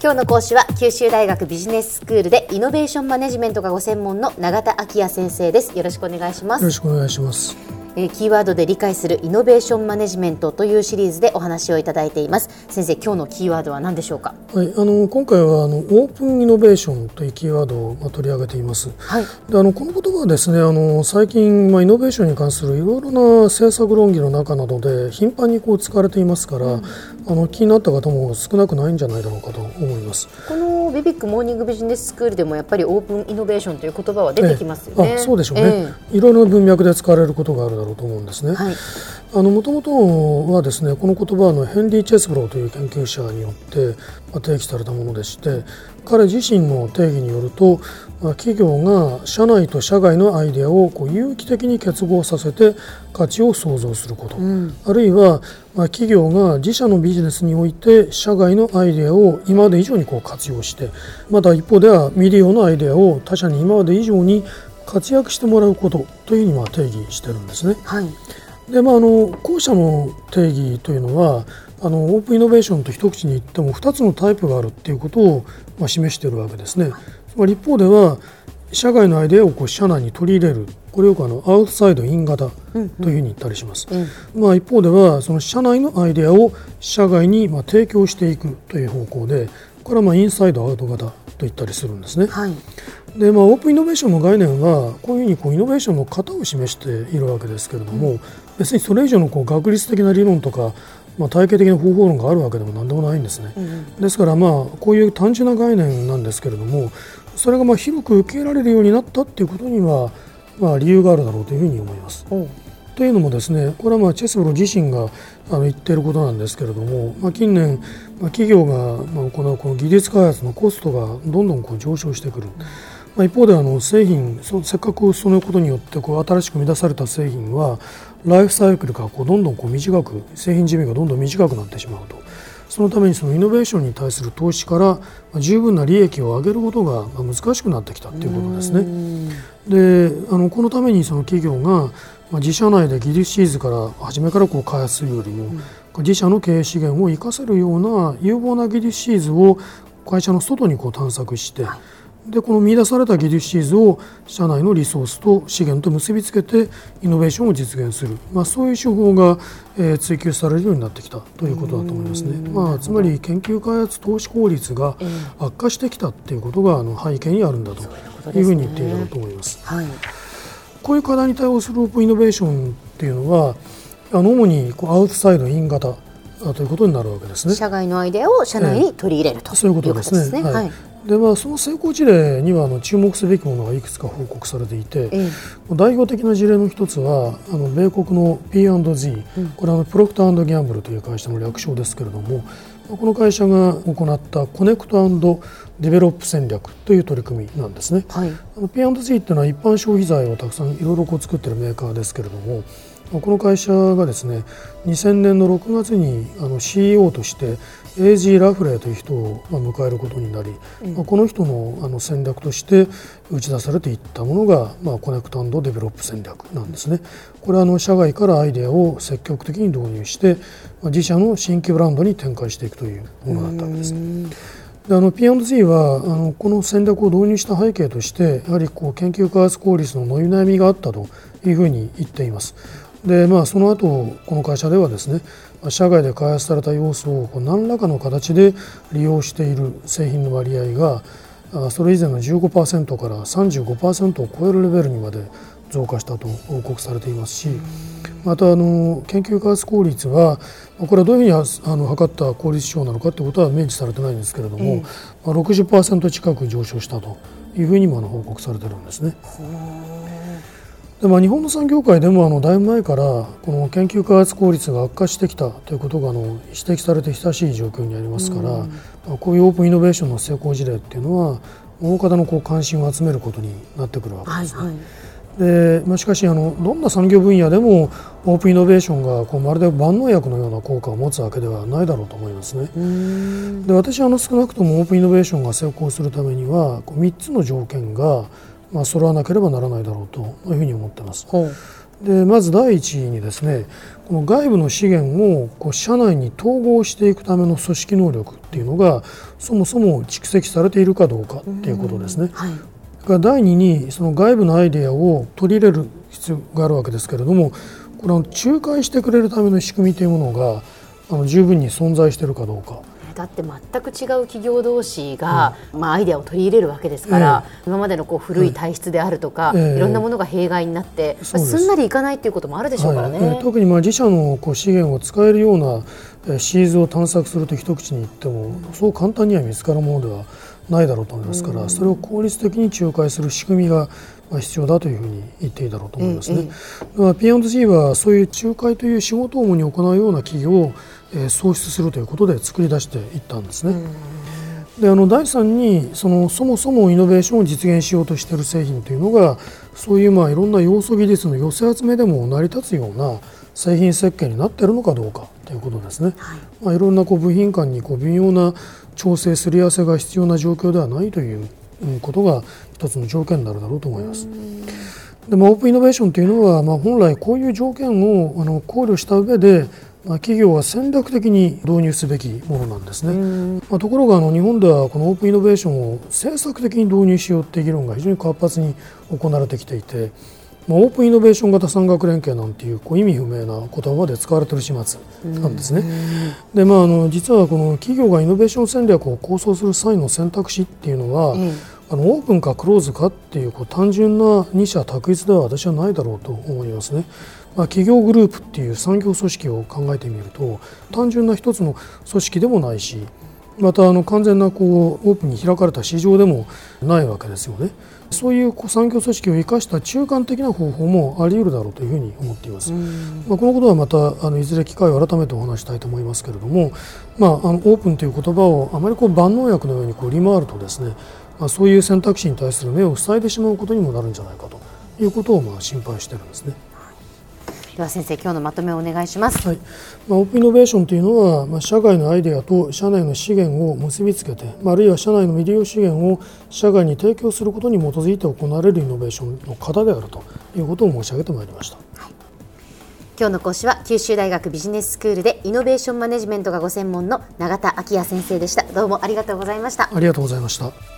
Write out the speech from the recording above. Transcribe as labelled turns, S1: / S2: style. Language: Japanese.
S1: 今日の講師は九州大学ビジネススクールでイノベーションマネジメントがご専門の永田昭也先生です。よろしくお願いします。
S2: よろしくお願いします。
S1: えー、キーワードで理解するイノベーションマネジメントというシリーズでお話をいただいています。先生今日のキーワードは何でしょうか？
S2: はいあの今回はあのオープンイノベーションというキーワードを、まあ、取り上げています、はい、であのこの言葉はですねあの最近、まあ、イノベーションに関するいろいろな政策論議の中などで頻繁にこう使われていますから、うん、あの気になった方も少なくないんじゃないだろうかと思います。
S1: このビビックモーニングビジネススクールでもやっぱりオープンイノベーションという言葉は出てきますよね、
S2: えあそうでしょうね、えー、いろいろな文脈で使われることがあるだろうと思うんですね、はいもともとはですねこの言葉はのヘンリー・チェスブローという研究者によって定義されたものでして彼自身の定義によると企業が社内と社外のアイデアをこう有機的に結合させて価値を創造すること、うん、あるいは企業が自社のビジネスにおいて社外のアイデアを今まで以上にこう活用してまた一方では未利用のアイデアを他社に今まで以上に活躍してもらうことというふうにま定義してるんですね。はいでまあ、あの後者の定義というのはあのオープンイノベーションと一口に言っても2つのタイプがあるということを、まあ、示しているわけですね。つまり一方では社外のアイデアをこう社内に取り入れるこれよくあのアウトサイドイン型というふうに言ったりします。うんうん、まあ、一方ではその社内のアイデアを社外にまあ提供していくという方向でこれはまあインサイドアウト型と言ったりするんですね。はいでまあ、オープンイノベーションの概念はこういうふうにこうイノベーションの型を示しているわけですけれども、うん、別にそれ以上のこう学術的な理論とか、まあ、体系的な方法論があるわけでも何でもないんですね。うん、ですからまあこういう単純な概念なんですけれどもそれがまあ広く受け入れられるようになったっていうことには、まあ、理由があるだろうというふうに思います。うんというのもですねこれはまあチェスブロ自身があの言っていることなんですけれども、まあ、近年、まあ、企業が行うこの技術開発のコストがどんどんこう上昇してくる。まあ、一方であの製品せっかくそのことによってこう新しく生み出された製品はライフサイクルがこうどんどんこう短く製品寿命がどんどん短くなってしまうとそのためにそのイノベーションに対する投資から十分な利益を上げることが難しくなってきたということですね。であのこのためにその企業が自社内で技術シーズから初めからこう開発するよりも、自社の経営資源を生かせるような有望な技術シーズを会社の外にこう探索して、でこの見出された技術シーズを社内のリソースと資源と結びつけてイノベーションを実現する、まあ、そういう手法が、えー、追求されるようになってきたということだと思いますね。まあ、つまり研究開発投資効率が悪化してきたということがあの背景にあるんだというふうに言っていいだろうと思います。はい、こういう課題に対応するオープンイノベーションっていうのはあの主にこうアウトサイドイン型ということになるわけですね。
S1: 社外のアイデアを社内に取り入れると、
S2: えー、そういうことですね。はい、でまあ、その成功事例にはあの注目すべきものがいくつか報告されていて、ええ、代表的な事例の一つはあの米国の P&G、うん、これは Procter Gamble という会社の略称ですけれどもこの会社が行った Connect Develop 戦略という取り組みなんですね。はい、P&G っていうのは一般消費財をたくさんいろいろこう作っているメーカーですけれどもこの会社がですね2000年の6月にあの CEO として A.G. ラフレーという人を迎えることになり、うん、この人のあの戦略として打ち出されていったものが、まあ、 Connect Develop 戦略なんですね。これはあの社外からアイデアを積極的に導入して自社の新規ブランドに展開していくというものだったわけです。であの P&G はあのこの戦略を導入した背景としてやはりこう研究開発効率の伸び悩みがあったというふうに言っています。でまあ、その後この会社ではですね社外で開発された要素を何らかの形で利用している製品の割合がそれ以前の15%から35%を超えるレベルにまで増加したと報告されていますしまたあの研究開発効率はこれはどういうふうにあの測った効率指標なのかということは明示されてないんですけれども、ええ、60%近く上昇したというふうにも報告されているんですね。でまあ、日本の産業界でもあのだいぶ前からこの研究開発効率が悪化してきたということがあの指摘されて親しい状況にありますから、うん、まあ、こういうオープンイノベーションの成功事例っていうのは大方のこう関心を集めることになってくるわけですね。はいはいでまあ、しかしあのどんな産業分野でもオープンイノベーションがこうまるで万能薬のような効果を持つわけではないだろうと思いますね。で私はあの少なくともオープンイノベーションが成功するためにはこう3つの条件がまあ、揃わなければならないだろうというふうに思ってます。でまず第一にですねこの外部の資源をこう社内に統合していくための組織能力っていうのがそもそも蓄積されているかどうかっていうことですね。はい、が第二にその外部のアイデアを取り入れる必要があるわけですけれどもこれは仲介してくれるための仕組みというものがあの十分に存在しているかどうか。
S1: だって全く違う企業同士が、うん、まあ、アイデアを取り入れるわけですから、えー、今までのこう古い体質であるとか、いろんなものが弊害になって、えー、す。んなりいかないということもあるでしょうからね。はい、
S2: 特にまあ自社のこう資源を使えるようなシーズを探索すると一口に言っても、そう簡単には見つかるものではないだろうと思いますから、それを効率的に仲介する仕組みが必要だというふうに言っていいだろうと思いますね。ええ、P&G はそういう仲介という仕事を主に行うような企業をえ創出するということで作り出していったんですね。であの第3にそのそもそもイノベーションを実現しようとしている製品というのがそういうまあいろんな要素技術の寄せ集めでも成り立つような製品設計になっているのかどうかということですね。はい、まあ、いろんなこう部品間にこう微妙な調整すり合わせが必要な状況ではないということが一つの条件になるだろうと思います。でまあ、オープンイノベーションというのは、まあ、本来こういう条件をあの考慮した上でまあ、企業は戦略的に導入すべきものなんですね、まあ、ところがあの日本ではこのオープンイノベーションを政策的に導入しようという議論が非常に活発に行われてきていて、まあ、オープンイノベーション型産学連携なんていうこう意味不明な言葉で使われている始末なんですね。でまあ、あの実はこの企業がイノベーション戦略を構想する際の選択肢っていうのは、あのオープンかクローズかっていうこう単純な二者択一では私はないだろうと思いますね。まあ、企業グループっていう産業組織を考えてみると単純な一つの組織でもないしまたあの完全なこうオープンに開かれた市場でもないわけですよね。そういう産業組織を生かした中間的な方法もあり得るだろうというふうに思っています。まあ、このことはまたあのいずれ機会を改めてお話したいと思いますけれども、まあ、あのオープンという言葉をあまりこう万能薬のようにこう利回るとですね、まあ、そういう選択肢に対する目を塞いでしまうことにもなるんじゃないかということをまあ心配しているんですね。
S1: では先生今日のまとめをお願いします、
S2: はい。まあ、オープンイノベーションというのは、まあ、社外のアイデアと社内の資源を結びつけて、まあ、あるいは社内の未利用資源を社外に提供することに基づいて行われるイノベーションの型であるということを申し上げてまいりました。はい。
S1: 今日の講師は九州大学ビジネススクールでイノベーションマネジメントがご専門の永田昭也先生でした。どうもありがとうございました。
S2: ありがとうございました